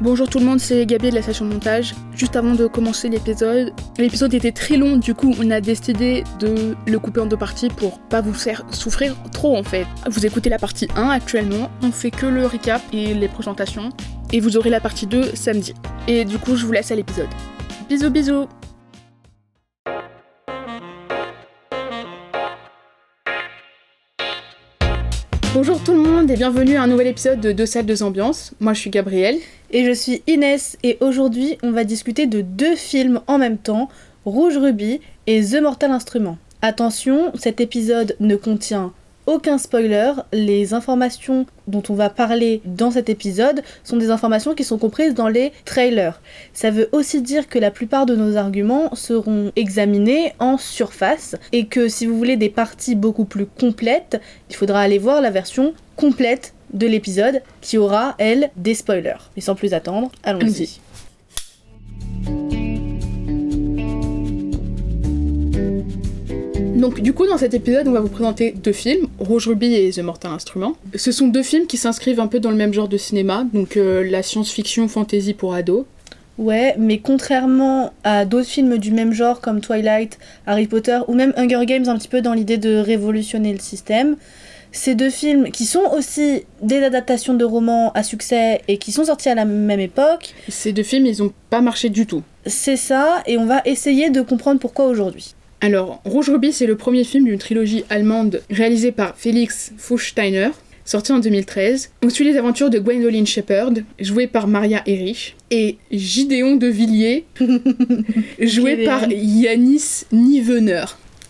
Bonjour tout le monde, c'est Gabi de la station de montage. Juste avant de commencer l'épisode, l'épisode était très long, du coup on a décidé de le couper en deux parties pour pas vous faire souffrir trop en fait. Vous écoutez la partie 1 actuellement, on fait que le recap et les présentations, et vous aurez la partie 2 samedi. Et du coup je vous laisse à l'épisode. Bisous bisous Bonjour tout le monde et bienvenue à un nouvel épisode de Deux salles, deux ambiances. Moi je suis Gabrielle. Et je suis Inès et aujourd'hui on va discuter de deux films en même temps, Rouge Ruby et The Mortal Instrument. Attention, cet épisode ne contient aucun spoiler, les informations dont on va parler dans cet épisode sont des informations qui sont comprises dans les trailers. Ça veut aussi dire que la plupart de nos arguments seront examinés en surface et que si vous voulez des parties beaucoup plus complètes, il faudra aller voir la version complète de l'épisode qui aura, elle, des spoilers. Mais sans plus attendre, allons-y. Donc du coup dans cet épisode on va vous présenter deux films, Rouge Ruby et The Mortal Instrument. Ce sont deux films qui s'inscrivent un peu dans le même genre de cinéma, donc euh, la science-fiction fantasy pour ados. Ouais, mais contrairement à d'autres films du même genre comme Twilight, Harry Potter ou même Hunger Games un petit peu dans l'idée de révolutionner le système, ces deux films qui sont aussi des adaptations de romans à succès et qui sont sortis à la même époque. Ces deux films ils ont pas marché du tout. C'est ça et on va essayer de comprendre pourquoi aujourd'hui. Alors, Rouge Ruby, c'est le premier film d'une trilogie allemande réalisée par Felix Fuchsteiner, sorti en 2013. On suit les aventures de Gwendoline Shepard, jouée par Maria Erich, et Gideon de Villiers, joué par Yanis Nivener,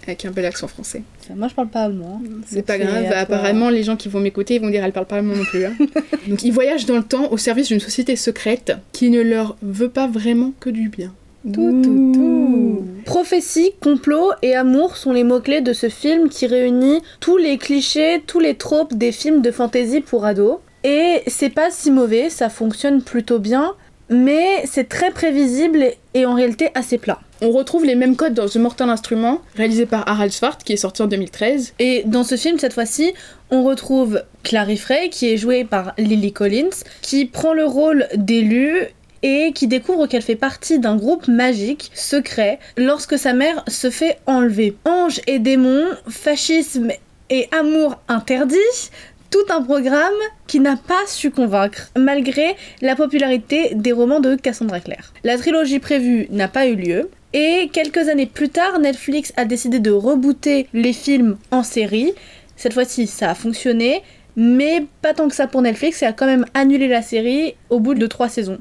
avec un bel accent français. Moi, je parle pas allemand. C'est pas grave, apparemment, les gens qui vont m'écouter, ils vont dire elle parle pas allemand non plus. hein. Donc, ils voyagent dans le temps au service d'une société secrète qui ne leur veut pas vraiment que du bien. Tout, tout, tout. Prophétie, complot et amour sont les mots-clés de ce film qui réunit tous les clichés, tous les tropes des films de fantasy pour ados. Et c'est pas si mauvais, ça fonctionne plutôt bien, mais c'est très prévisible et en réalité assez plat. On retrouve les mêmes codes dans The Mortal Instrument, réalisé par Harald Svart, qui est sorti en 2013. Et dans ce film, cette fois-ci, on retrouve Clary Frey, qui est jouée par Lily Collins, qui prend le rôle d'élue et qui découvre qu'elle fait partie d'un groupe magique secret lorsque sa mère se fait enlever. Ange et démons, fascisme et amour interdit, tout un programme qui n'a pas su convaincre, malgré la popularité des romans de Cassandra Clare. La trilogie prévue n'a pas eu lieu, et quelques années plus tard, Netflix a décidé de rebooter les films en série. Cette fois-ci, ça a fonctionné, mais pas tant que ça pour Netflix, et a quand même annulé la série au bout de trois saisons.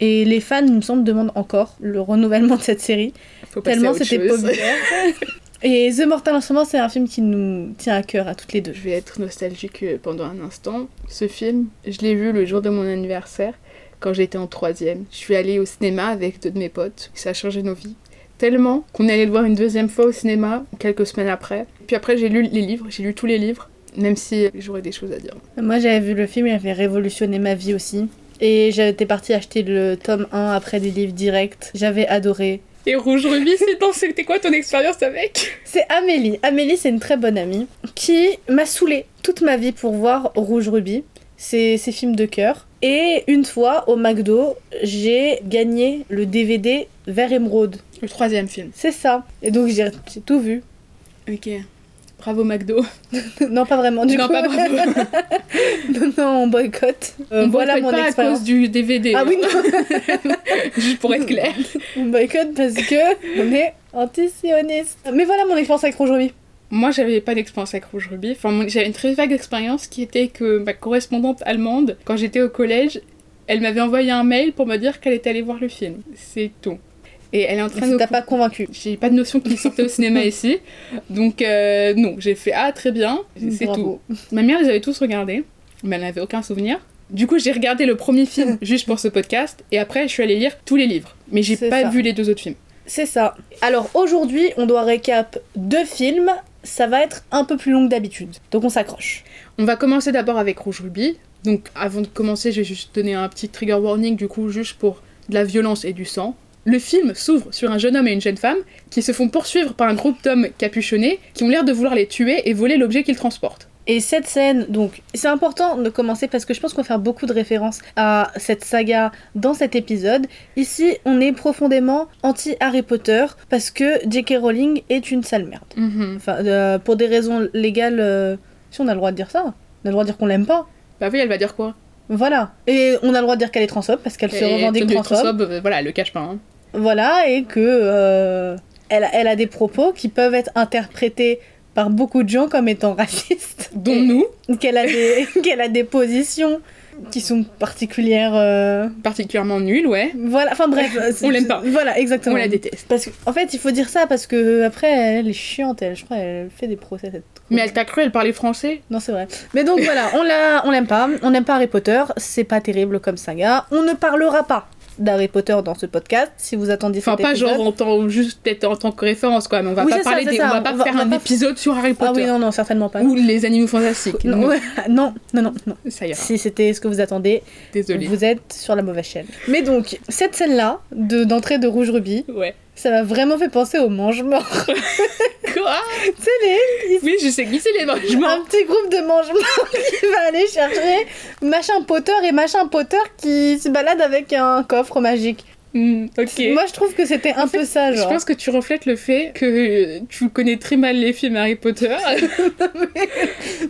Et les fans, il me semble, demandent encore le renouvellement de cette série. Faut Tellement c'était populaire. Et The Mortal Instrument, c'est un film qui nous tient à cœur à toutes les deux. Je vais être nostalgique euh, pendant un instant. Ce film, je l'ai vu le jour de mon anniversaire, quand j'étais en troisième. Je suis allée au cinéma avec deux de mes potes. Ça a changé nos vies. Tellement qu'on est allé le voir une deuxième fois au cinéma, quelques semaines après. Puis après, j'ai lu les livres, j'ai lu tous les livres, même si j'aurais des choses à dire. Moi, j'avais vu le film, il avait révolutionné ma vie aussi. Et j'étais partie acheter le tome 1 après des livres directs. J'avais adoré. Et Rouge Ruby, c'est dans- c'était quoi ton expérience avec? C'est Amélie. Amélie, c'est une très bonne amie qui m'a saoulée toute ma vie pour voir Rouge Ruby. C'est ses films de cœur. Et une fois, au McDo, j'ai gagné le DVD Vert Émeraude. Le troisième film. C'est ça. Et donc, j'ai j'ai tout vu. Ok. Bravo McDo. non, pas vraiment, du non, coup. pas bravo. non, non, on boycotte. Euh, On voilà boycotte mon pas à expérience. cause du DVD. Ah oui, non. Juste pour être clair. on boycotte parce que on est anti-sioniste. Mais voilà mon expérience avec Rouge Ruby. Moi, j'avais pas d'expérience avec Rouge Ruby. Enfin, j'avais une très vague expérience qui était que ma correspondante allemande, quand j'étais au collège, elle m'avait envoyé un mail pour me dire qu'elle était allée voir le film. C'est tout. Et elle est en train de. t'a pas convaincu. J'ai pas de notion qu'il sortait au cinéma ici. Donc, euh, non, j'ai fait Ah, très bien. C'est tout. Ma mère les avait tous regardés, mais elle n'avait aucun souvenir. Du coup, j'ai regardé le premier film juste pour ce podcast, et après, je suis allée lire tous les livres. Mais j'ai pas ça. vu les deux autres films. C'est ça. Alors aujourd'hui, on doit récap deux films. Ça va être un peu plus long que d'habitude. Donc on s'accroche. On va commencer d'abord avec Rouge Ruby. Donc, avant de commencer, je vais juste donner un petit trigger warning, du coup, juste pour de la violence et du sang. Le film s'ouvre sur un jeune homme et une jeune femme qui se font poursuivre par un groupe d'hommes capuchonnés qui ont l'air de vouloir les tuer et voler l'objet qu'ils transportent. Et cette scène, donc, c'est important de commencer parce que je pense qu'on va faire beaucoup de références à cette saga dans cet épisode. Ici, on est profondément anti-Harry Potter parce que J.K. Rowling est une sale merde. Mhm. Enfin, euh, pour des raisons légales, euh, si on a le droit de dire ça, on a le droit de dire qu'on l'aime pas. Bah oui, elle va dire quoi? Voilà. Et on a le droit de dire qu'elle est transphobe parce qu'elle se revendique transphobe. transphobes, euh, Voilà, elle le cache pas. hein. Voilà, et que euh, elle, a- elle a des propos qui peuvent être interprétés par beaucoup de gens comme étant racistes. Dont nous, Qu'elle a, des, qu'elle a des positions qui sont particulières. euh, particulièrement nuls, ouais. Voilà, enfin bref. On l'aime pas. Voilà, exactement. On la déteste. Parce qu'en en fait, il faut dire ça parce que après, elle est chiante, elle, je crois, elle fait des procès. cette- Mais elle t'a cru, elle parlait français Non, c'est vrai. Mais donc voilà, on l'a, on l'aime pas, on n'aime pas Harry Potter, c'est pas terrible comme saga. On ne parlera pas d'Harry Potter dans ce podcast si vous attendiez Enfin, cet pas épisode. genre en tant, juste peut-être en tant que référence, quoi. Mais on va Oui, pas ça, parler c'est des. ça. On va pas On va- faire va un pas- épisode sur Harry Ah Potter. oui, non, non, certainement pas. Ou les animaux fantastiques. Non, Non, non, non, non, non. ça ira. Si c'était ce que vous attendez, Désolée. vous êtes sur la mauvaise chaîne. Mais donc, cette scène-là, de, d'entrée de Rouge Ruby, Ouais. Ça m'a vraiment fait penser au mange-mort. Quoi tu sais, les, Oui, je sais qui c'est les mangements. un petit groupe de mange-morts qui va aller chercher machin Potter et machin Potter qui se balade avec un coffre magique. Hmm. Moi, je trouve que c'était un En fait, peu ça, Je pense que tu reflètes le fait que tu connais très mal les films Harry Potter.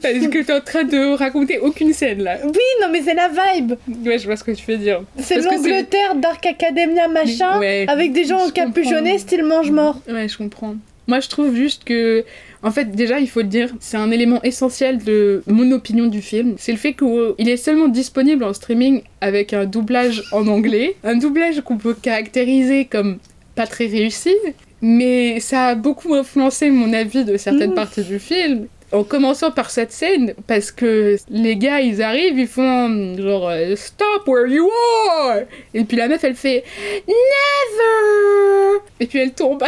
Parce que t'es en train de raconter aucune scène là. Oui, non, mais c'est la vibe. Ouais, je vois ce que tu veux dire. C'est l'Angleterre, Dark Academia, machin, Ouais, avec des gens encapuchonnés, style mange-mort. Ouais, je comprends. Moi, je trouve juste que, en fait, déjà, il faut le dire, c'est un élément essentiel de mon opinion du film. C'est le fait qu'il est seulement disponible en streaming avec un doublage en anglais. Un doublage qu'on peut caractériser comme pas très réussi, mais ça a beaucoup influencé mon avis de certaines Mhm. parties du film. En commençant par cette scène, parce que les gars ils arrivent, ils font genre euh, Stop where you are! Et puis la meuf elle fait Never! Et puis elle tombe.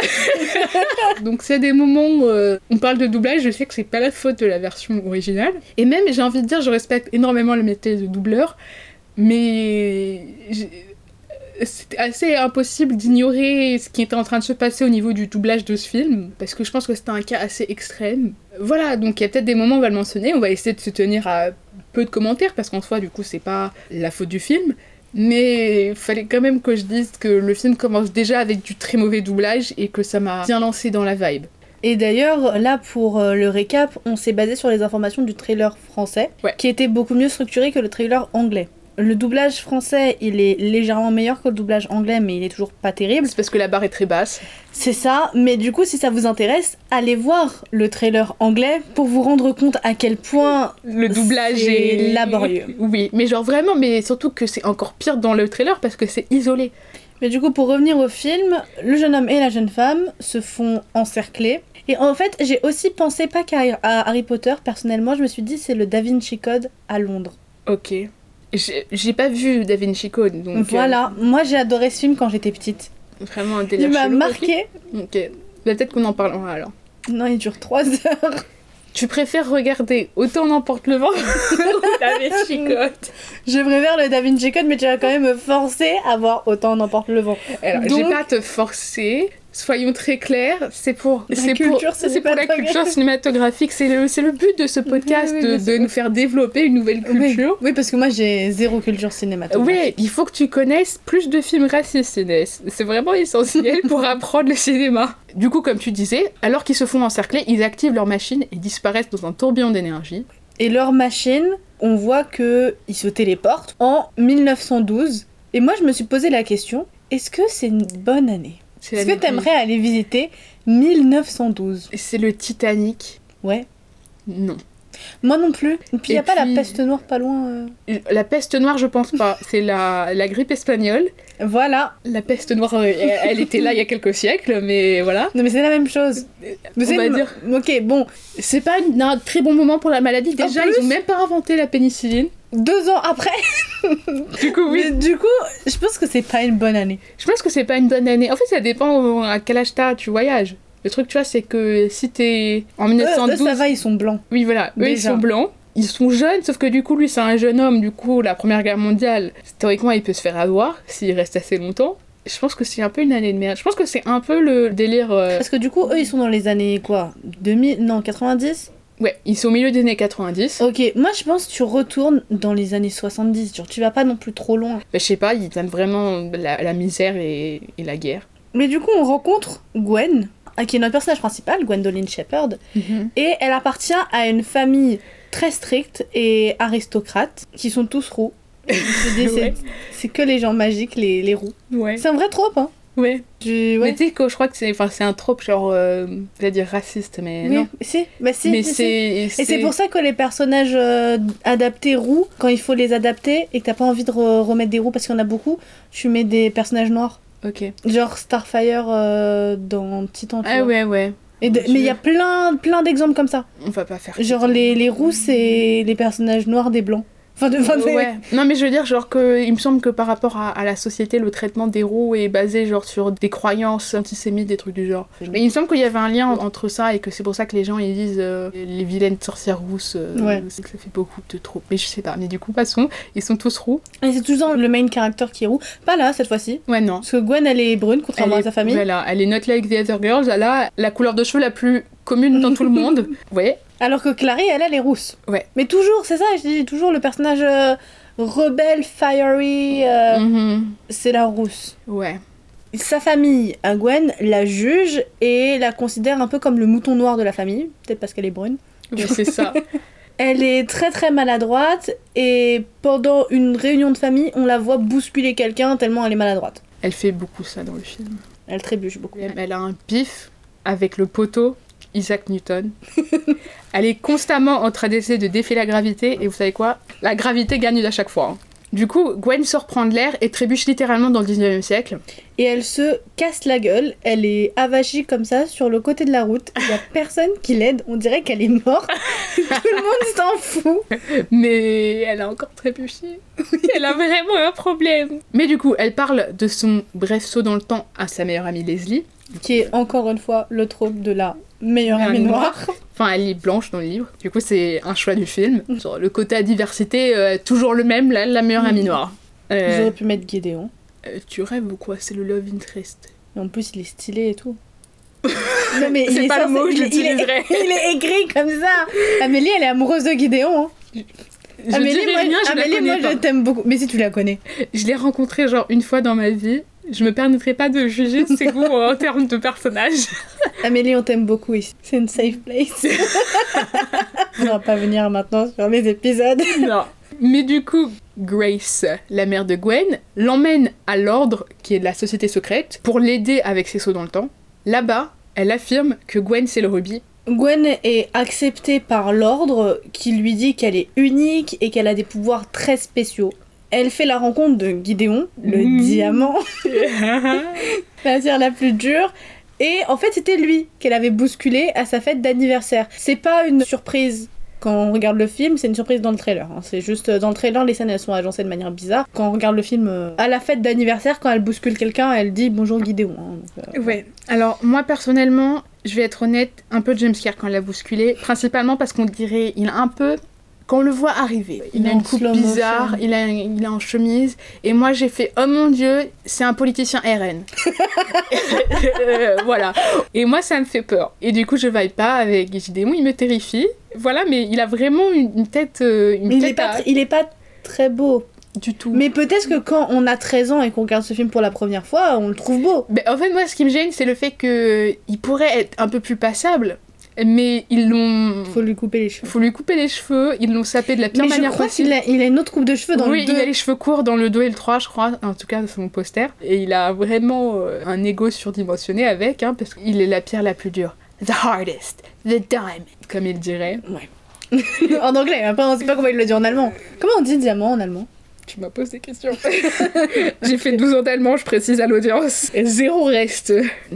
Donc c'est des moments où euh, on parle de doublage, je sais que c'est pas la faute de la version originale. Et même j'ai envie de dire, je respecte énormément le métier de doubleur, mais c'était assez impossible d'ignorer ce qui était en train de se passer au niveau du doublage de ce film, parce que je pense que c'était un cas assez extrême. Voilà, donc il y a peut-être des moments, on va le mentionner, on va essayer de se tenir à peu de commentaires, parce qu'en soi, du coup, c'est pas la faute du film. Mais il fallait quand même que je dise que le film commence déjà avec du très mauvais doublage et que ça m'a bien lancé dans la vibe. Et d'ailleurs, là, pour euh, le récap, on s'est basé sur les informations du trailer français, Ouais. qui était beaucoup mieux structuré que le trailer anglais. Le doublage français, il est légèrement meilleur que le doublage anglais, mais il est toujours pas terrible. C'est parce que la barre est très basse. C'est ça, mais du coup, si ça vous intéresse, allez voir le trailer anglais pour vous rendre compte à quel point Le doublage est laborieux. Oui, mais genre vraiment, mais surtout que c'est encore pire dans le trailer parce que c'est isolé. Mais du coup, pour revenir au film, le jeune homme et la jeune femme se font encercler. Et en fait, j'ai aussi pensé pas qu'à Harry Potter, personnellement, je me suis dit c'est le Da Vinci Code à Londres. Ok. J'ai j'ai pas vu Da Vinci Code, donc. euh, voilà, moi j'ai adoré ce film quand j'étais petite. vraiment un délire Il m'a marqué. Ok. Bah, Peut-être qu'on en parlera alors. Non, il dure 3 heures. Tu préfères regarder Autant n'emporte le vent ou Da Vinci Code? Je préfère le Da Vinci Code, mais tu vas quand même me forcer à voir autant n'emporte le vent. Alors, je Donc- vais pas te forcer. Soyons très clairs, c'est pour, La pour, culture c'est pour la cinématographique. culture cinématographique. C'est le, le but de ce podcast oui, de, de nous faire développer une nouvelle culture. Oui, parce que moi j'ai zéro culture cinématographique. Oui, il faut que tu connaisses plus de films racistes, Inès. C'est vraiment essentiel pour apprendre le cinéma. Du coup, comme tu disais, alors qu'ils se font encercler, ils activent leur machine et disparaissent dans un tourbillon d'énergie. Et leur machine, on voit que ils se téléportent en 1912. Et moi, je me suis posé la question est-ce que c'est une bonne année? Est-ce que t'aimerais aller visiter 1912 C'est le Titanic Ouais. Non. Moi non plus. Et puis, Et y a pas la peste noire pas loin euh La peste noire, je pense pas. C'est la, la grippe espagnole. Voilà. La peste noire, euh, elle, elle était là il y a quelques siècles, mais voilà. Non, mais c'est la même chose. Mais On c'est va dire. Ok, bon. C'est pas un très bon moment pour la maladie. Déjà, ils ont même pas inventé la pénicilline. Deux ans après. Du coup, oui. Mais du coup, je pense que c'est pas une bonne année. Je pense que c'est pas une bonne année. En fait, ça dépend à quel âge t'as, tu voyages. Le truc, tu vois, c'est que si t'es en Eux, eux, 1912. ça va, ils sont blancs. Oui, voilà. Eux, ils sont blancs. Ils sont jeunes, sauf que du coup, lui, c'est un jeune homme. Du coup, la première guerre mondiale, théoriquement, il peut se faire avoir s'il reste assez longtemps. Je pense que c'est un peu une année de merde. Je pense que c'est un peu le délire. euh, Parce que du coup, eux, ils sont dans les années quoi? 2000 Non, 90 Ouais, ils sont au milieu des années 90. Ok, moi je pense que tu retournes dans les années 70, genre tu vas pas non plus trop loin. Bah, je sais pas, ils aiment vraiment la, la misère et, et la guerre. Mais du coup, on rencontre Gwen, euh, qui est notre personnage principal, Gwendoline Shepard, et elle appartient à une famille très stricte et aristocrate, qui sont tous roux. C'est Ouais. Que les gens magiques, les, les roux. Ouais. C'est un vrai trope, hein. Ouais. Mais tu sais que je crois que c'est enfin, c'est un trope genre, euh, je vais dire raciste, mais Oui, non. si, bah si, mais si. Et c'est pour ça que les personnages euh, adaptés roux, quand il faut les adapter et que t'as pas envie de re- remettre des roux parce qu'il y en a beaucoup, tu mets des personnages noirs. Ok. Genre Starfire euh, dans Titan. Ah vois. ouais, ouais. Et de- Je- Mais il y a plein, plein d'exemples comme ça. On va pas faire. Genre les, les roux, c'est les personnages noirs des blancs. Enfin, de, Ouais. Non, mais je veux dire, genre, que, il me semble que par rapport à, à la société, le traitement des roues est basé, genre, sur des croyances antisémites, des trucs du genre. Mais il me semble qu'il y avait un lien entre ça et que c'est pour ça que les gens, ils disent euh, les vilaines sorcières rousses, euh, Ouais. c'est que ça fait beaucoup de trop. Mais je sais pas. Mais du coup, passons. Ils sont tous roux. Et c'est toujours le main character qui est roux. Pas là, cette fois-ci. Ouais, non. Parce que Gwen, elle est brune, contrairement à sa famille. Voilà, elle est not like the other girls. Elle a la couleur de cheveux la plus commune dans tout le monde. Ouais. Alors que Clary, elle, elle est rousse. Ouais. Mais toujours, c'est ça, je dis toujours le personnage euh, rebelle, fiery, euh, Mhm. c'est la rousse. Ouais. Sa famille, à Gwen, la juge et la considère un peu comme le mouton noir de la famille, peut-être parce qu'elle est brune. Ouais, c'est ça. Elle est très très maladroite et pendant une réunion de famille, on la voit bousculer quelqu'un tellement elle est maladroite. Elle fait beaucoup ça dans le film. Elle trébuche beaucoup. Elle, elle a un pif avec le poteau Isaac Newton. elle est constamment en train d'essayer de défier la gravité et vous savez quoi? La gravité gagne à chaque fois. hein. Du coup, Gwen sort prendre l'air et trébuche littéralement dans le 19e siècle. Et elle se casse la gueule, elle est avachie comme ça sur le côté de la route. Il y a personne qui l'aide, on dirait qu'elle est morte. Tout le monde s'en fout. Mais elle a encore trébuché. elle a vraiment un problème. Mais du coup, elle parle de son bref saut dans le temps à sa meilleure amie Leslie. Qui est encore une fois le trope de la meilleure amie noire. Enfin, elle est blanche dans le livre. Du coup, c'est un choix du film. Genre, le côté à diversité, euh, toujours le même, là, la meilleure amie noire. Euh, J'aurais pu mettre Gideon. euh, tu rêves ou quoi? C'est le love interest. Et en plus, il est stylé et tout. non, mais il C'est est pas le mot, il est- il est- l'utiliserai. Il est écrit comme ça. Amélie, elle est amoureuse de Gideon. hein. Je Amélie, moi, rien, je la Amélie, connais moi pas. je t'aime beaucoup. Mais si tu la connais. Je l'ai rencontré genre une fois dans ma vie. Je me permettrai pas de juger ses goûts en termes de personnage. Amélie, on t'aime beaucoup ici. C'est une safe place. on va pas venir maintenant sur les épisodes. non. Mais du coup, Grace, la mère de Gwen, l'emmène à l'ordre, qui est de la société secrète, pour l'aider avec ses sauts dans le temps. Là-bas, elle affirme que Gwen c'est le rubis. Gwen est acceptée par l'ordre qui lui dit qu'elle est unique et qu'elle a des pouvoirs très spéciaux. Elle fait la rencontre de Gideon, le diamant, la pierre la plus dure. Et en fait, c'était lui qu'elle avait bousculé à sa fête d'anniversaire. C'est pas une surprise quand on regarde le film, c'est une surprise dans le trailer. hein. C'est juste euh, dans le trailer, les scènes elles sont agencées de manière bizarre. Quand on regarde le film euh, à la fête d'anniversaire, quand elle bouscule quelqu'un, elle dit bonjour Gideon. hein. Euh, Ouais. Alors, moi personnellement, je vais être honnête, un peu de jumpscare quand elle l'a bousculé. Principalement parce qu'on dirait, il a un peu. Quand on le voit arriver, il a une coupe bizarre, il a, il a en chemise, et moi j'ai fait oh mon dieu, c'est un politicien RN. Euh, voilà. Et moi ça me fait peur. Et du coup je vaille pas avec Gideon, il me terrifie. Voilà, mais il a vraiment une, une tête, euh, une Mais il est, tête pas à- tr- il est pas très beau. du tout. Mais peut-être que quand on a 13 ans et qu'on regarde ce film pour la première fois, on le trouve beau. Ben, en fait, moi, ce qui me gêne, c'est le fait que il pourrait être un peu plus passable, mais ils l'ont. Il faut lui couper les cheveux. Faut lui couper les cheveux, ils l'ont sapé de la pire Mais je manière crois possible. qu'il a, il a une autre coupe de cheveux dans oui, le 2. il a les cheveux courts dans le 2 et le 3, je crois, en tout cas sur mon poster. Et il a vraiment euh, un ego surdimensionné avec, hein, parce qu'il est la pierre la plus dure. The hardest, the diamond, comme il dirait. en anglais, après on sait pas comment il le dit en allemand. Comment on dit diamant en allemand? Tu m'as posé des questions. J'ai fait 12 ans d'allemand, je précise à l'audience. Et Zéro reste.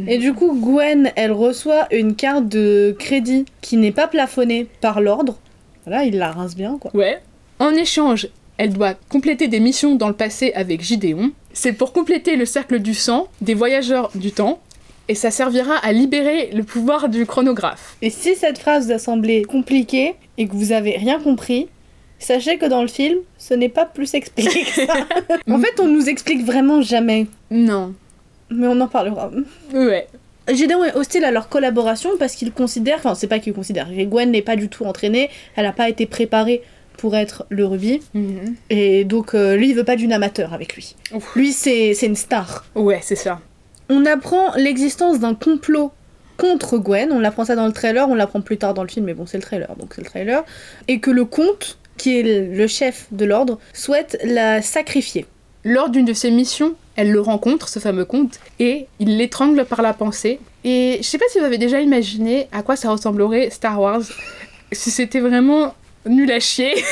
Et du coup, Gwen, elle reçoit une carte de crédit qui n'est pas plafonnée par l'ordre. Voilà, il la rince bien quoi. Ouais. En échange, elle doit compléter des missions dans le passé avec Gideon. C'est pour compléter le cercle du sang des voyageurs du temps. Et ça servira à libérer le pouvoir du chronographe. Et si cette phrase vous a semblé compliquée et que vous avez rien compris, sachez que dans le film, ce n'est pas plus expliqué que ça. en fait, on nous explique vraiment jamais. Non. Mais on en parlera. Ouais. Gideon est hostile à leur collaboration parce qu'il considère, enfin c'est pas qu'il considère, Gwen n'est pas du tout entraînée, elle n'a pas été préparée pour être le rubis, Mhm. et donc euh, lui il veut pas d'une amateur avec lui. Ouf. Lui c'est c'est une star. Ouais, c'est ça. On apprend l'existence d'un complot contre Gwen, on apprend ça dans le trailer, on l'apprend plus tard dans le film, mais bon c'est le trailer, donc c'est le trailer, et que le comte, qui est le chef de l'ordre, souhaite la sacrifier. Lors d'une de ses missions, elle le rencontre, ce fameux comte, et il l'étrangle par la pensée. Et je sais pas si vous avez déjà imaginé à quoi ça ressemblerait Star Wars si c'était vraiment nul à chier.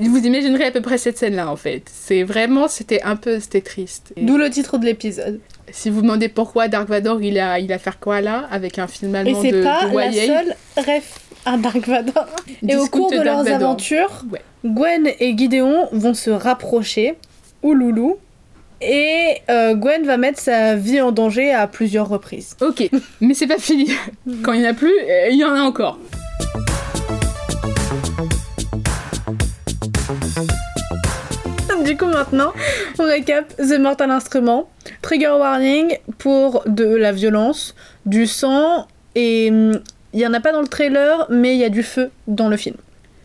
vous imaginerez à peu près cette scène-là en fait. C'est vraiment, c'était un peu, c'était triste. Et D'où le titre de l'épisode. si vous demandez pourquoi Dark Vador il a, il a faire quoi là avec un film Et allemand c'est de, pas de la seule ref à Dark Vador. Et au cours de Dark leurs Vador. aventures, Ouais. Gwen et Gideon vont se rapprocher, ou loulou, et euh, Gwen va mettre sa vie en danger à plusieurs reprises. Ok, mais c'est pas fini. Quand il n'y en a plus, euh, il y en a encore. Du coup maintenant, on récap The Mortal Instrument. Trigger warning pour de la violence, du sang, et hum, il y en a pas dans le trailer, mais il y a du feu dans le film.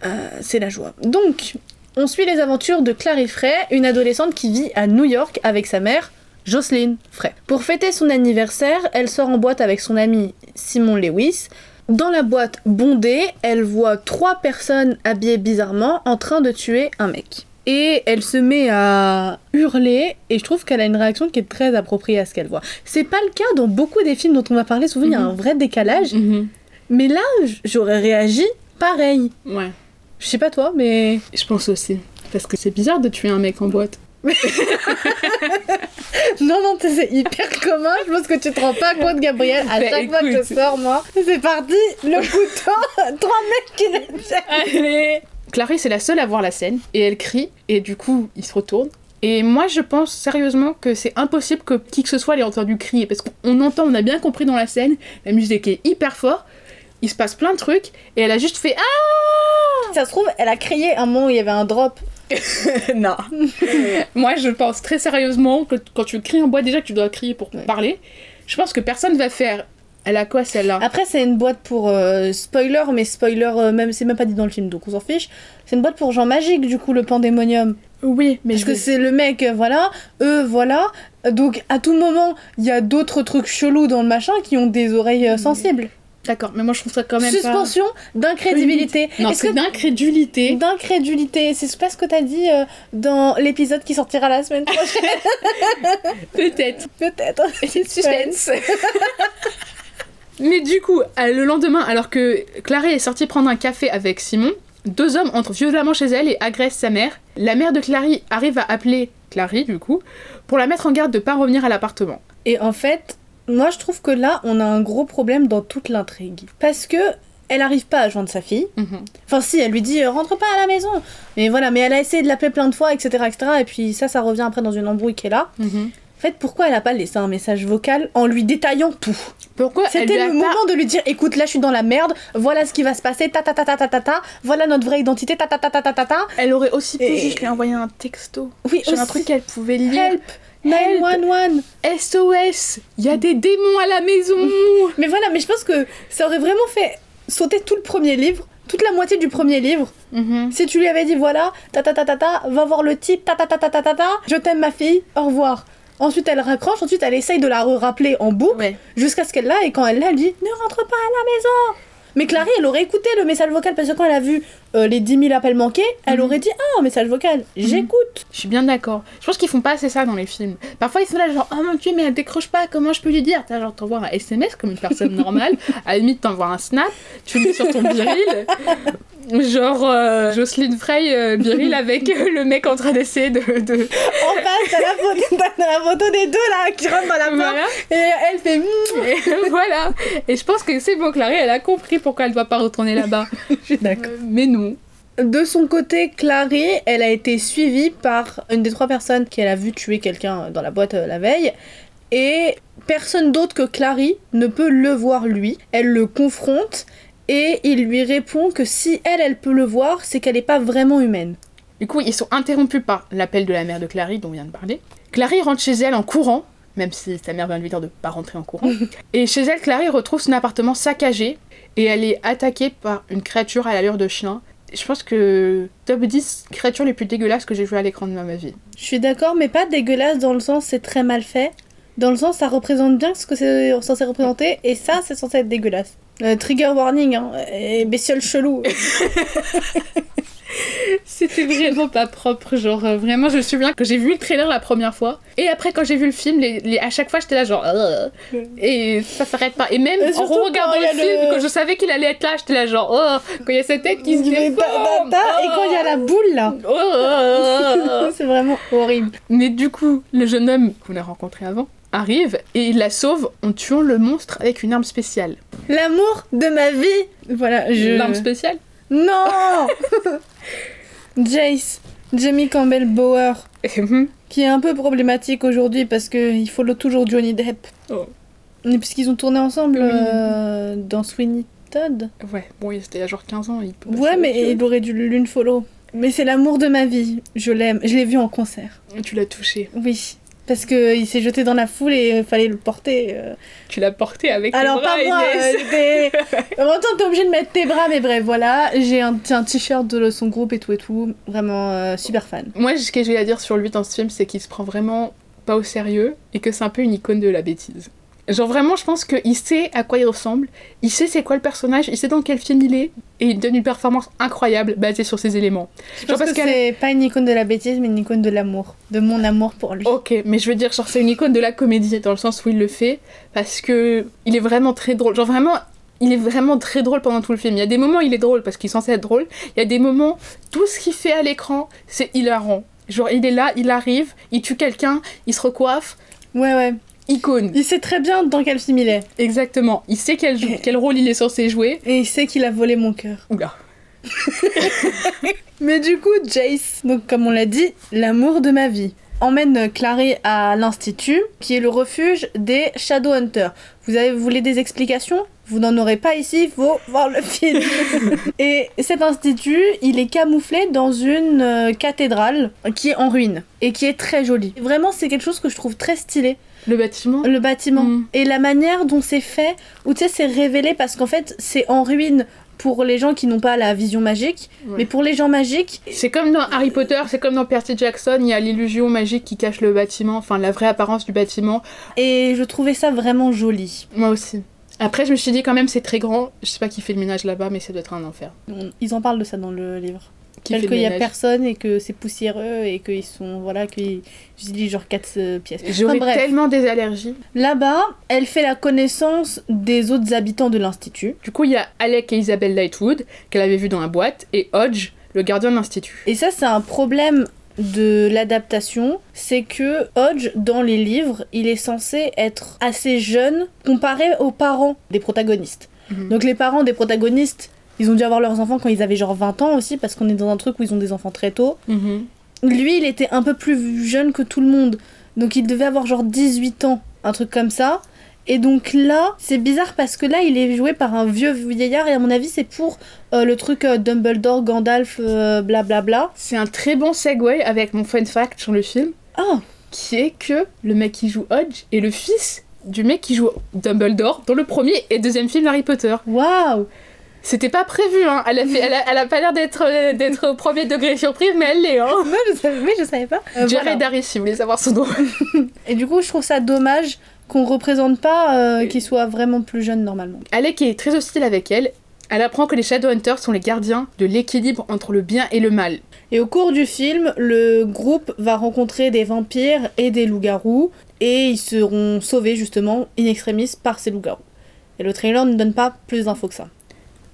Euh, c'est la joie. Donc, on suit les aventures de Clary Frey, une adolescente qui vit à New York avec sa mère, Jocelyn Frey. Pour fêter son anniversaire, elle sort en boîte avec son ami Simon Lewis. Dans la boîte bondée, elle voit trois personnes habillées bizarrement en train de tuer un mec. Et elle se met à hurler, et je trouve qu'elle a une réaction qui est très appropriée à ce qu'elle voit. C'est pas le cas dans beaucoup des films dont on va parler, souvent il y a Mhm. un vrai décalage, Mhm. Mais là j'aurais réagi pareil. Ouais, Je sais pas toi, mais. je pense aussi. Parce que c'est bizarre de tuer un mec en boîte. Non, non, c'est hyper commun, je pense que tu te rends pas compte, Gabriel. À Bah, chaque fois que je sors, moi, c'est parti, le couteau, trois mecs qui tirent. Allez Clarisse est la seule à voir la scène, et elle crie, et du coup, il se retourne. Et moi, je pense sérieusement que c'est impossible que qui que ce soit l'ait entendu crier, parce qu'on entend, on a bien compris dans la scène, la musique est hyper forte, il se passe plein de trucs, et elle a juste fait Ah Ça se trouve, elle a crié un moment où il y avait un drop. Non Moi, je pense très sérieusement que quand tu cries en boîte, déjà que tu dois crier pour Ouais. parler, je pense que personne va faire. Elle a quoi celle-là? Après, c'est une boîte pour euh, spoiler, mais spoiler, euh, même, c'est même pas dit dans le film, donc on s'en fiche. C'est une boîte pour gens magiques, du coup, le pandémonium. Oui, mais Parce je que vais- c'est le mec, euh, voilà, eux, voilà. Donc, à tout moment, il y a d'autres trucs chelous dans le machin qui ont des oreilles sensibles. D'accord, mais moi je trouve ça quand même Suspension d'incrédibilité. pas... Non, c'est que d'incrédulité. d'incrédulité. C'est pas ce que t'as dit euh, dans l'épisode qui sortira la semaine prochaine, Peut-être. peut-être. Suspense. Mais du coup, euh, le lendemain, alors que Clarée est sortie prendre un café avec Simon, deux hommes entrent violemment chez elle et agressent sa mère. La mère de Clary arrive à appeler Clary, du coup, pour la mettre en garde de pas revenir à l'appartement. Et en fait, moi je trouve que là, on a un gros problème dans toute l'intrigue. Parce que elle arrive pas à joindre sa fille. Enfin, si, elle lui dit euh, rentre pas à la maison. Mais voilà, mais elle a essayé de l'appeler plein de fois, etc., etc. Et puis ça, ça revient après dans une embrouille qui est là. En fait, pourquoi elle a pas laissé un message vocal en lui détaillant tout? Pourquoi C'était le pas- moment de lui dire écoute, là je suis dans la merde, voilà ce qui va se passer, ta ta ta ta ta ta ta, voilà notre vraie identité, ta ta ta ta ta ta ta. Elle aurait aussi pu Et- juste lui envoyer un texto. Oui, Sur un aussi. truc qu'elle pouvait lire. Help 911 SOS Il y a des démons à la maison Mais voilà, mais je pense que ça aurait vraiment fait sauter tout le premier livre, toute la moitié du premier livre. Mhm. Si tu lui avais dit voilà, ta ta ta ta ta, va voir le type, ta ta ta ta ta ta ta, je t'aime ma fille, au revoir. Ensuite elle raccroche, ensuite elle essaye de la rappeler en boucle Ouais. jusqu'à ce qu'elle l'a et quand elle l'a, elle dit ne rentre pas à la maison. Mais Clary, elle aurait écouté le message vocal parce que quand elle a vu euh, les 10 000 appels manqués, elle Mhm. aurait dit ah, message vocal, j'écoute. Je suis bien d'accord. Je pense qu'ils font pas assez ça dans les films. Parfois ils sont là genre oh mon dieu mais elle décroche pas, comment je peux lui dire? T'as genre t'envoies un SMS comme une personne normale, à la limite t'envoies un snap, tu le mets sur ton biril. Genre euh, Jocelyne Frey euh, avec euh, le mec en train d'essayer de, de... En face, t'as la, photo, t'as la photo des deux là qui rentrent dans la porte Voilà. et elle fait. Et voilà. Et je pense que c'est bon, Clarisse, elle a compris pourquoi elle doit pas retourner là-bas. Je suis d'accord. Euh, mais non. De son côté, Clary, elle a été suivie par une des trois personnes qu'elle a vu tuer quelqu'un dans la boîte euh, la veille. Et personne d'autre que Clary ne peut le voir lui. Elle le confronte et il lui répond que si elle, elle peut le voir, c'est qu'elle n'est pas vraiment humaine. Du coup, ils sont interrompus par l'appel de la mère de Clary dont on vient de parler. Clary rentre chez elle en courant même si sa mère vient de lui dire de pas rentrer en courant. et chez elle, Clary retrouve son appartement saccagé et elle est attaquée par une créature à l'allure de chien. Je pense que top 10 créatures les plus dégueulasses que j'ai vues à l'écran de ma vie. Je suis d'accord, mais pas dégueulasse dans le sens c'est très mal fait. Dans le sens ça représente bien ce que c'est censé représenter et ça c'est censé être dégueulasse. Euh, trigger warning, hein, et bestiole chelou. C'était vraiment pas propre, genre euh, vraiment je me souviens que j'ai vu le trailer la première fois et après quand j'ai vu le film, les, les- à chaque fois j'étais là genre euh, et ça s'arrête pas et même Et en regardant quand le film le- que je savais qu'il allait être là, j'étais là genre oh quand il y a cette tête qui se Ta- ta- déforme ta- Et quand il y a la boule là. oh, oh, oh. c'est vraiment horrible. Mais du coup, le jeune homme qu'on a rencontré avant arrive et il la sauve en tuant le monstre avec une arme spéciale. L'amour de ma vie. Voilà, je. Une arme spéciale? Non Jace, Jamie Campbell Bower, Mhm. qui est un peu problématique aujourd'hui parce qu'il follow toujours Johnny Depp. Oh. Puisqu'ils ont tourné ensemble Oui. euh, dans Sweeney Todd. Ouais, bon, il c'était il y a genre 15 ans. Il peut Ouais, mais il aurait dû l'une follow. Mais c'est l'amour de ma vie. Je l'aime. Je l'ai vu en concert. Tu l'as touché. Oui. Parce qu'il s'est jeté dans la foule et il fallait le porter. euh. Tu l'as porté avec tes Alors, bras, pas moi. Inès. euh, En même temps, t'es obligé de mettre tes bras, mais bref, voilà. J'ai un, un t-shirt de son groupe et tout et tout. Vraiment euh, super fan. Moi, ce que j'ai à dire sur lui dans ce film, c'est qu'il se prend vraiment pas au sérieux et que c'est un peu une icône de la bêtise. Genre vraiment, je pense qu'il sait à quoi il ressemble, il sait c'est quoi le personnage, il sait dans quel film il est, et il donne une performance incroyable basée sur ces éléments. Je Genre pense parce que c'est pas une icône de la bêtise, mais une icône de l'amour. De mon amour pour lui. Ok, mais je veux dire, genre c'est une icône de la comédie, dans le sens où il le fait, parce que il est vraiment très drôle. Genre vraiment, il est vraiment très drôle pendant tout le film. Il y a des moments où il est drôle parce qu'il est censé être drôle, il y a des moments, tout ce qu'il fait à l'écran, c'est hilarant. Genre il est là, il arrive, il tue quelqu'un, il se recoiffe, Ouais, ouais. Icône. Il sait très bien dans quel film il est. Exactement, il sait quel, quel rôle il est censé jouer. Et il sait qu'il a volé mon cœur. Oula. Mais du coup, Jace, donc comme on l'a dit, l'amour de ma vie, emmène Clary à l'Institut, qui est le refuge des Shadowhunters. Vous, avez, vous voulez des explications? Vous n'en aurez pas ici, il faut voir le film. et cet institut, il est camouflé dans une euh, cathédrale qui est en ruine et qui est très jolie. Vraiment, c'est quelque chose que je trouve très stylé, Le bâtiment? Le bâtiment. Mm. Et la manière dont c'est fait, où tu sais, c'est révélé parce qu'en fait, c'est en ruine pour les gens qui n'ont pas la vision magique, Ouais. mais pour les gens magiques, C'est comme dans Harry Potter, c'est comme dans Percy Jackson, il y a l'illusion magique qui cache le bâtiment, enfin la vraie apparence du bâtiment. Et je trouvais ça vraiment joli. Moi aussi. Après, je me suis dit quand même, c'est très grand. Je sais pas qui fait le ménage là-bas, mais ça doit être un enfer. Ils en parlent de ça dans le livre. Tel qu'il y a personne et que c'est poussiéreux et qu'ils sont. Voilà, qu'ils utilisent genre 4 pièces. J'aurais Enfin, tellement des allergies. Là-bas, elle fait la connaissance des autres habitants de l'Institut. Du coup, il y a Alec et Isabelle Lightwood, qu'elle avait vu dans la boîte, et Hodge, le gardien de l'institut. Et ça, c'est un problème de l'adaptation, c'est que Hodge, dans les livres, il est censé être assez jeune comparé aux parents des protagonistes. Mhm. Donc les parents des protagonistes, ils ont dû avoir leurs enfants quand ils avaient genre 20 ans aussi, parce qu'on est dans un truc où ils ont des enfants très tôt. Mhm. Lui, il était un peu plus jeune que tout le monde. Donc il devait avoir genre 18 ans, un truc comme ça. Et donc là, c'est bizarre parce que là, il est joué par un vieux vieillard et à mon avis, c'est pour euh, le truc euh, Dumbledore, Gandalf, euh, blablabla. C'est un très bon segue avec mon fun fact sur le film, Ah, qui est que le mec qui joue Hodge est le fils du mec qui joue Dumbledore dans le premier et deuxième film Harry Potter. waouh C'était pas prévu, hein. Elle a, fait, elle a, elle a pas l'air d'être euh, d'être au premier degré surprise, mais elle l'est, hein. Moi, je savais, oui, je savais pas. Euh, Jared voilà. Harris, si vous voulez savoir son nom. Et du coup, je trouve ça dommage qu'on représente pas euh, qu'il soit vraiment plus jeune normalement. Alec est très hostile avec elle. Elle apprend que les Shadowhunters sont les gardiens de l'équilibre entre le bien et le mal. Et au cours du film, le groupe va rencontrer des vampires et des loups-garous, et ils seront sauvés justement in extremis par ces loups-garous. Et le trailer ne donne pas plus d'infos que ça.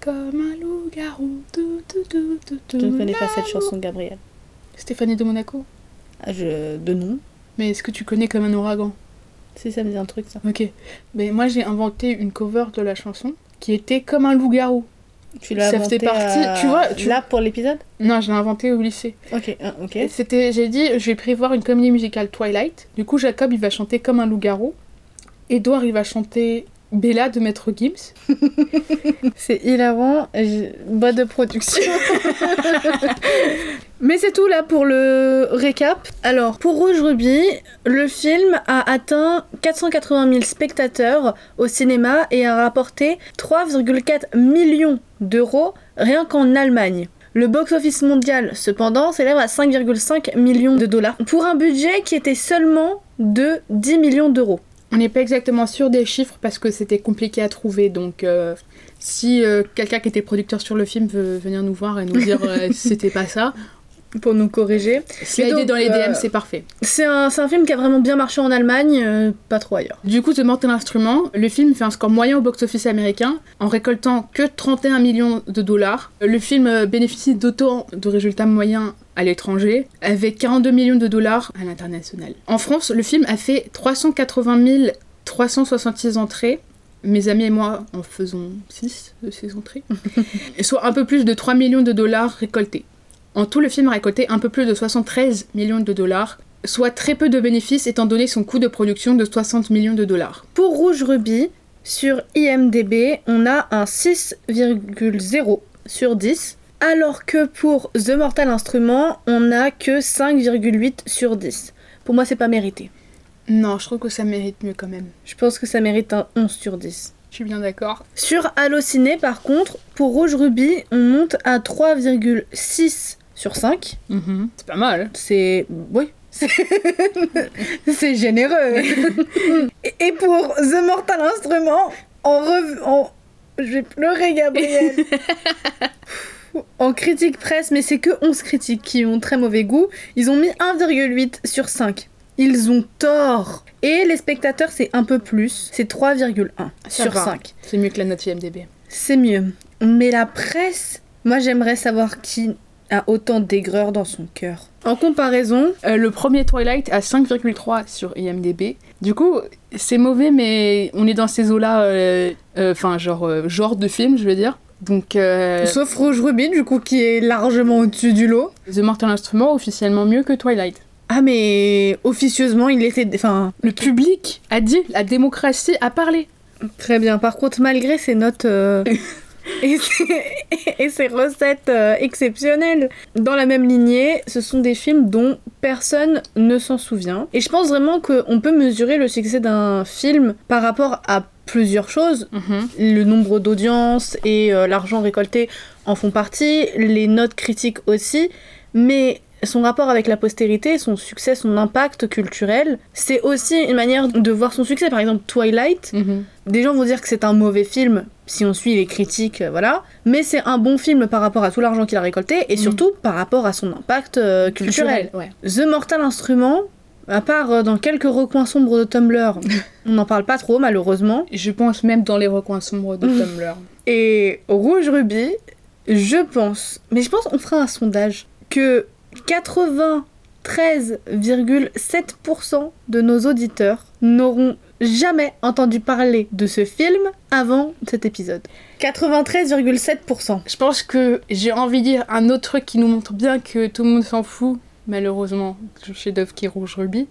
Comme un loup-garou. Je ne connais pas cette chanson, Gabriel. Stéphanie de Monaco? Ah, je... De nom. Mais est-ce que tu connais comme un ouragan? Si ça me dit un truc, ça. Ok. Mais moi j'ai inventé une cover de la chanson qui était comme un loup-garou. Tu l'as Ça inventé partie- à- tu vois, tu- Là, pour l'épisode? Non, je l'ai inventé au lycée. Ok, ah, ok. C'était, j'ai dit, je vais prévoir une comédie musicale Twilight. Du coup, Jacob, il va chanter comme un loup-garou. Edouard, il va chanter Bella de Maître Gims. C'est hilarant, boîte de production. Mais c'est tout là pour le récap. Alors, pour Rouge Ruby, le film a atteint 480 000 spectateurs au cinéma et a rapporté 3,4 millions d'euros rien qu'en Allemagne. Le box-office mondial, cependant, s'élève à 5,5 millions de dollars pour un budget qui était seulement de 10 millions d'euros. On n'est pas exactement sûr des chiffres parce que c'était compliqué à trouver. Donc, euh, si euh, quelqu'un qui était producteur sur le film veut venir nous voir et nous dire euh, c'était pas ça, Pour nous corriger. si donc, dans les DM, euh, c'est parfait. C'est un, c'est un film qui a vraiment bien marché en Allemagne, euh, pas trop ailleurs. Du coup, The Mortal Instrument, le film fait un score moyen au box-office américain en récoltant que 31 millions de dollars. Le film euh, bénéficie d'autant de résultats moyens à l'étranger, avec 42 millions de dollars à l'international. En France, le film a fait 380 366 entrées. Mes amis et moi en faisons 6 de ces entrées, soit un peu plus de 3 millions de dollars récoltés. En tout, le film a récolté un peu plus de 73 millions de dollars, soit très peu de bénéfices étant donné son coût de production de 60 millions de dollars. Pour Rouge Ruby, sur IMDB, on a un 6,0 sur 10, alors que pour The Mortal Instrument, on a que 5,8 sur 10. Pour moi, c'est pas mérité. Non, je trouve que ça mérite mieux quand même. Je pense que ça mérite un 11 sur 10. Je suis bien d'accord. Sur Allociné, par contre, pour Rouge Ruby, on monte à 3,6 sur 5. C'est pas mal. C'est. Oui. C'est généreux. Et- pour The Mortal Instrument, en rev... en... Je vais pleurer, Gabriel. en critique presse, mais c'est que 11 critiques qui ont très mauvais goût, ils ont mis 1,8 sur 5. Ils ont tort. Et les spectateurs, c'est un peu plus. C'est 3,1 Ça sur va. 5. C'est mieux que la note IMDB. C'est mieux. Mais la presse, moi j'aimerais savoir qui a autant d'aigreur dans son cœur. En comparaison, Euh, le premier Twilight a 5,3 sur IMDB. Du coup, c'est mauvais, mais on est dans ces eaux-là, euh, euh, enfin, genre, genre de film, je veux dire. Donc, sauf Rouge Ruby du coup qui est largement au-dessus du lot. The Mortal Instrument officiellement mieux que Twilight. Ah mais officieusement il était... Enfin, Le public a dit, la démocratie a parlé. très bien. Par contre malgré ses notes... euh, Et ses recettes euh, exceptionnelles. Dans la même lignée, ce sont des films dont personne ne s'en souvient. Et je pense vraiment qu'on peut mesurer le succès d'un film par rapport à plusieurs choses. Le nombre d'audiences et euh, l'argent récolté en font partie, les notes critiques aussi, mais son rapport avec la postérité, son succès, son impact culturel, c'est aussi une manière de voir son succès. Par exemple, Twilight, Mhm. des gens vont dire que c'est un mauvais film si on suit les critiques, euh, voilà, mais c'est un bon film par rapport à tout l'argent qu'il a récolté et Mhm. surtout par rapport à son impact euh, culturel. ouais. The Mortal Instrument, à part euh, dans quelques recoins sombres de Tumblr, on n'en parle pas trop malheureusement. Je pense même dans les recoins sombres de. Tumblr. Et Rouge Ruby, je pense, mais je pense qu'on fera un sondage, que 93,7% de nos auditeurs n'auront jamais entendu parler de ce film avant cet épisode. 93,7%. Je pense que j'ai envie de dire un autre truc qui nous montre bien que tout le monde s'en fout, malheureusement, du chef-d'œuvre qui est Rouge Ruby.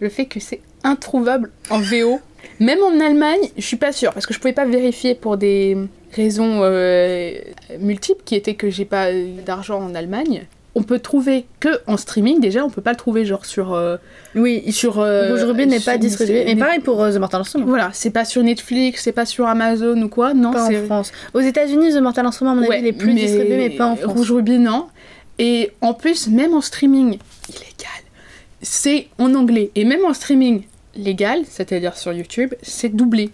Le fait que c'est introuvable en VO. Même en Allemagne, je suis pas sûre, parce que je pouvais pas vérifier pour des raisons euh, multiples, qui étaient que j'ai pas d'argent en Allemagne. On peut trouver que en streaming, déjà, on peut pas le trouver genre sur. euh, Oui, sur euh, Rouge Ruby n'est pas distribué. Mais pareil pour euh, The Mortal Instrument. Voilà, c'est pas sur Netflix, c'est pas sur Amazon ou quoi, non, Pas en France. Aux États-Unis, The Mortal Instrument, à mon avis, il est plus mais distribué, mais pas en France. Rouge Ruby, non. Et en plus, même en streaming illégal, c'est en anglais. Et même en streaming légal, c'est-à-dire sur YouTube, c'est doublé.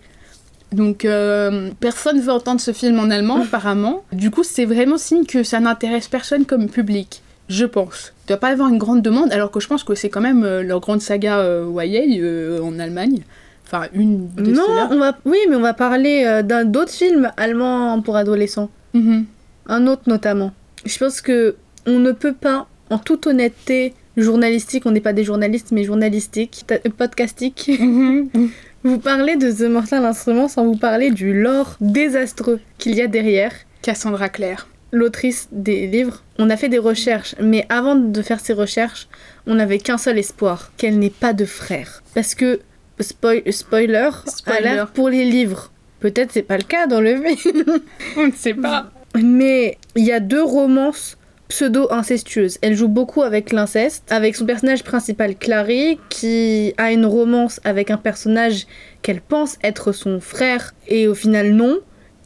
Donc, euh, personne veut entendre ce film en allemand, apparemment. Du coup, c'est vraiment signe que ça n'intéresse personne comme public, je pense. Il doit pas y avoir une grande demande, alors que je pense que c'est quand même euh, leur grande saga euh, YA euh, en Allemagne. Enfin, une de Non, on va... oui, mais on va parler euh, d'un d'autres films allemands pour adolescents. Mhm. Un autre notamment. Je pense que on ne peut pas, en toute honnêteté journalistique, on n'est pas des journalistes, mais journalistique, podcastique, Mhm. vous parler de The Mortal Instrument sans vous parler du lore désastreux qu'il y a derrière. Cassandra Clare. L'autrice des livres, on a fait des recherches, mais avant de faire ces recherches, on n'avait qu'un seul espoir, qu'elle n'ait pas de frère. Parce que, spoil- spoiler, Spoiler. pour les livres, Peut-être c'est pas le cas dans le film. On ne sait pas. Mais il y a deux romances pseudo-incestueuses. Elle joue beaucoup avec l'inceste, avec son personnage principal Clary, qui a une romance avec un personnage qu'elle pense être son frère, et au final non.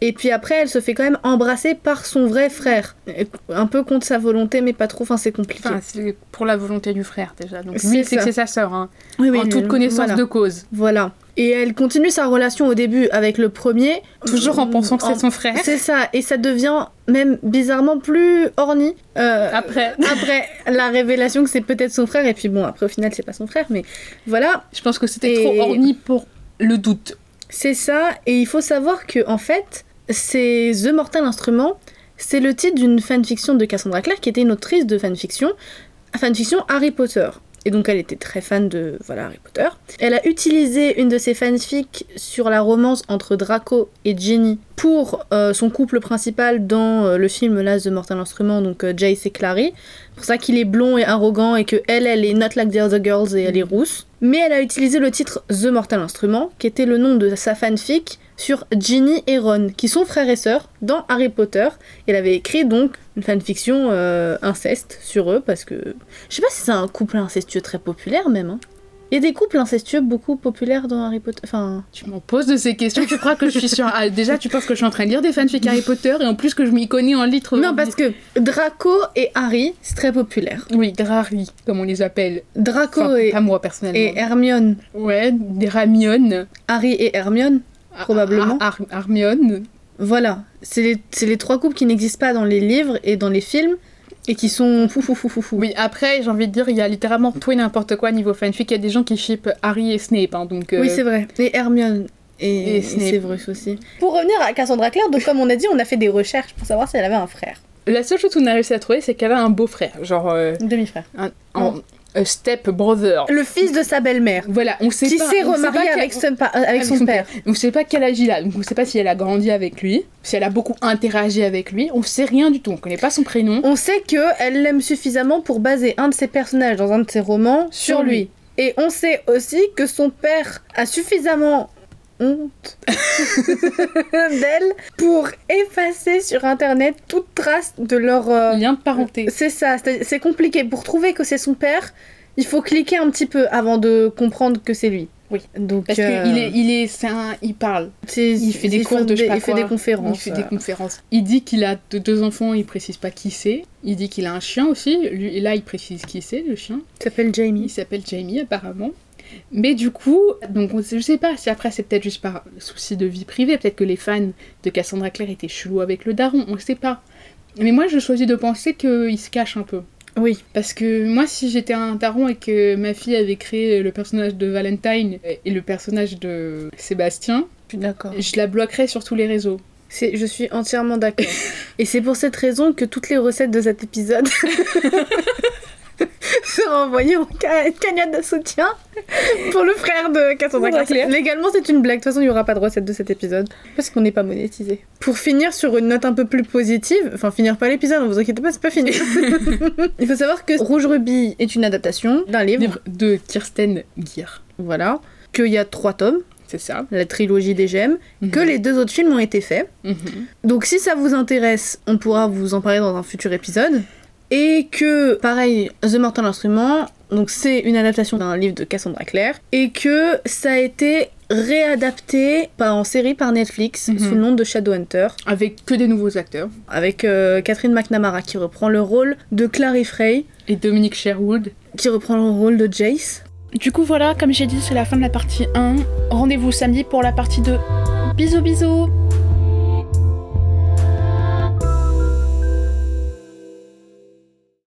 Et puis après, elle se fait quand même embrasser par son vrai frère. Un peu contre sa volonté, mais pas trop. Enfin, c'est compliqué. Enfin, c'est pour la volonté du frère déjà. Donc C'est lui, c'est que c'est sa sœur, hein. oui, en toute connaissance voilà. de cause. Voilà. Et elle continue sa relation au début avec le premier. Toujours en pensant que c'est son frère. C'est ça. Et ça devient même bizarrement plus orni. euh, Après, après la révélation que c'est peut-être son frère. Et puis bon, après au final, c'est pas son frère. Mais voilà. je pense que c'était Et- trop orni pour le doute. C'est ça, et il faut savoir que en fait, c'est The Mortal Instrument, c'est le titre d'une fanfiction de Cassandra Clare qui était une autrice de fanfiction, fanfiction Harry Potter. Et donc elle était très fan de voilà Harry Potter. Elle a utilisé une de ses fanfics sur la romance entre Draco et Ginny pour euh, son couple principal dans euh, le film là The Mortal Instrument, donc euh, Jace et Clary. Pour ça qu'il est blond et arrogant et que elle, elle est not like the other girls et elle est rousse. Mais elle a utilisé le titre The Mortal Instrument, qui était le nom de sa fanfic sur Ginny et Ron, qui sont frères et sœurs dans Harry Potter. Elle avait écrit donc une fanfiction euh, inceste sur eux, parce que je sais pas si c'est un couple incestueux très populaire même. hein. Il y a des couples incestueux beaucoup populaires dans Harry Potter. Enfin, Tu m'en poses de ces questions, tu crois que je suis sur... Ah, déjà, tu penses que je suis en train de lire des fanfics Harry Potter et en plus que je m'y connais en litres. non, parce que Draco et Harry, c'est très populaire. Oui, Drari, comme on les appelle. Draco Enfin, et, pas moi personnellement. et Hermione. Ouais, des. Harry et Hermione, Probablement. Ar- Ar- Hermione. voilà. C'est les, c'est les trois couples qui n'existent pas dans les livres et dans les films et qui sont fou fou fou fou fou. Oui, après, j'ai envie de dire, il y a littéralement tout et n'importe quoi niveau fanfic. Il y a des gens qui shippent Harry et Snape, hein, donc... euh, Oui, c'est vrai. Et Hermione. Et, Et et Snape. Severus aussi. Pour revenir à Cassandra Clare, donc comme on a dit, on a fait des recherches pour savoir si elle avait un frère. La seule chose qu'on a réussi à trouver, c'est qu'elle a un beau-frère. Genre, euh, Un demi-frère. un, en- a step brother. Le fils de sa belle-mère. Voilà, on sait Qui pas... s'est sait pas remarié avec, son, pa- avec son père. On sait pas quel âge il a, donc on sait pas si elle a grandi avec lui, si elle a beaucoup interagi avec lui, on sait rien du tout, on connaît pas son prénom. On sait que elle l'aime suffisamment pour baser un de ses personnages dans un de ses romans sur, Sur lui. lui. Et on sait aussi que son père a suffisamment honte d'elle pour effacer sur internet toute trace de leur euh, Lien de parenté. C'est ça, c'est compliqué. Pour trouver que c'est son père, il faut cliquer un petit peu avant de comprendre que c'est lui. Oui. Donc, Parce euh, qu'il est, il est, c'est un, il parle, il fait des il cours de je sais des- pas il fait des conférences. il fait des euh. conférences. Il dit qu'il a de- deux enfants, il précise pas qui c'est. Il dit qu'il a un chien aussi, lui, et là il précise qui c'est le chien. Il s'appelle Jamie. Il s'appelle Jamie apparemment. Mais du coup, donc on- je sais pas si après c'est peut-être juste par souci de vie privée, peut-être que les fans de Cassandra Clare étaient chelous avec le daron, on sait pas. Mais moi je choisis de penser qu'il se cache un peu. Oui. Parce que moi, si j'étais un daron et que ma fille avait créé le personnage de Valentine et le personnage de Sébastien, Je la bloquerais sur tous les réseaux. Je suis entièrement d'accord. Et c'est pour cette raison que toutes les recettes de cet épisode seront envoyées en ca- cagnotte de soutien pour le frère de Cassandra Voilà, Clare. Claire. Légalement, c'est une blague. De toute façon, il n'y aura pas de recette de cet épisode parce qu'on n'est pas monétisé. Pour finir sur une note un peu plus positive, enfin finir pas l'épisode, ne vous inquiétez pas, c'est pas fini. il faut savoir que Rouge Rubis est une adaptation d'un livre. Livre de Kirsten Gear. Voilà. Qu'il y a trois tomes, C'est ça. la trilogie des gemmes, que Mhm. les deux autres films ont été faits. Mhm. Donc si ça vous intéresse, on pourra vous en parler dans un futur épisode. Et que, pareil, The Mortal Instrument, donc c'est une adaptation d'un livre de Cassandra Clare, et que ça a été réadapté pas en série par Netflix Mhm. sous le nom de Shadowhunter, Avec que des nouveaux acteurs. avec euh, Catherine McNamara qui reprend le rôle de Clary Frey, Et Dominique Sherwood. qui reprend le rôle de Jace. Du coup, voilà, comme j'ai dit, c'est la fin de la partie 1. Rendez-vous samedi pour la partie 2. Bisous, bisous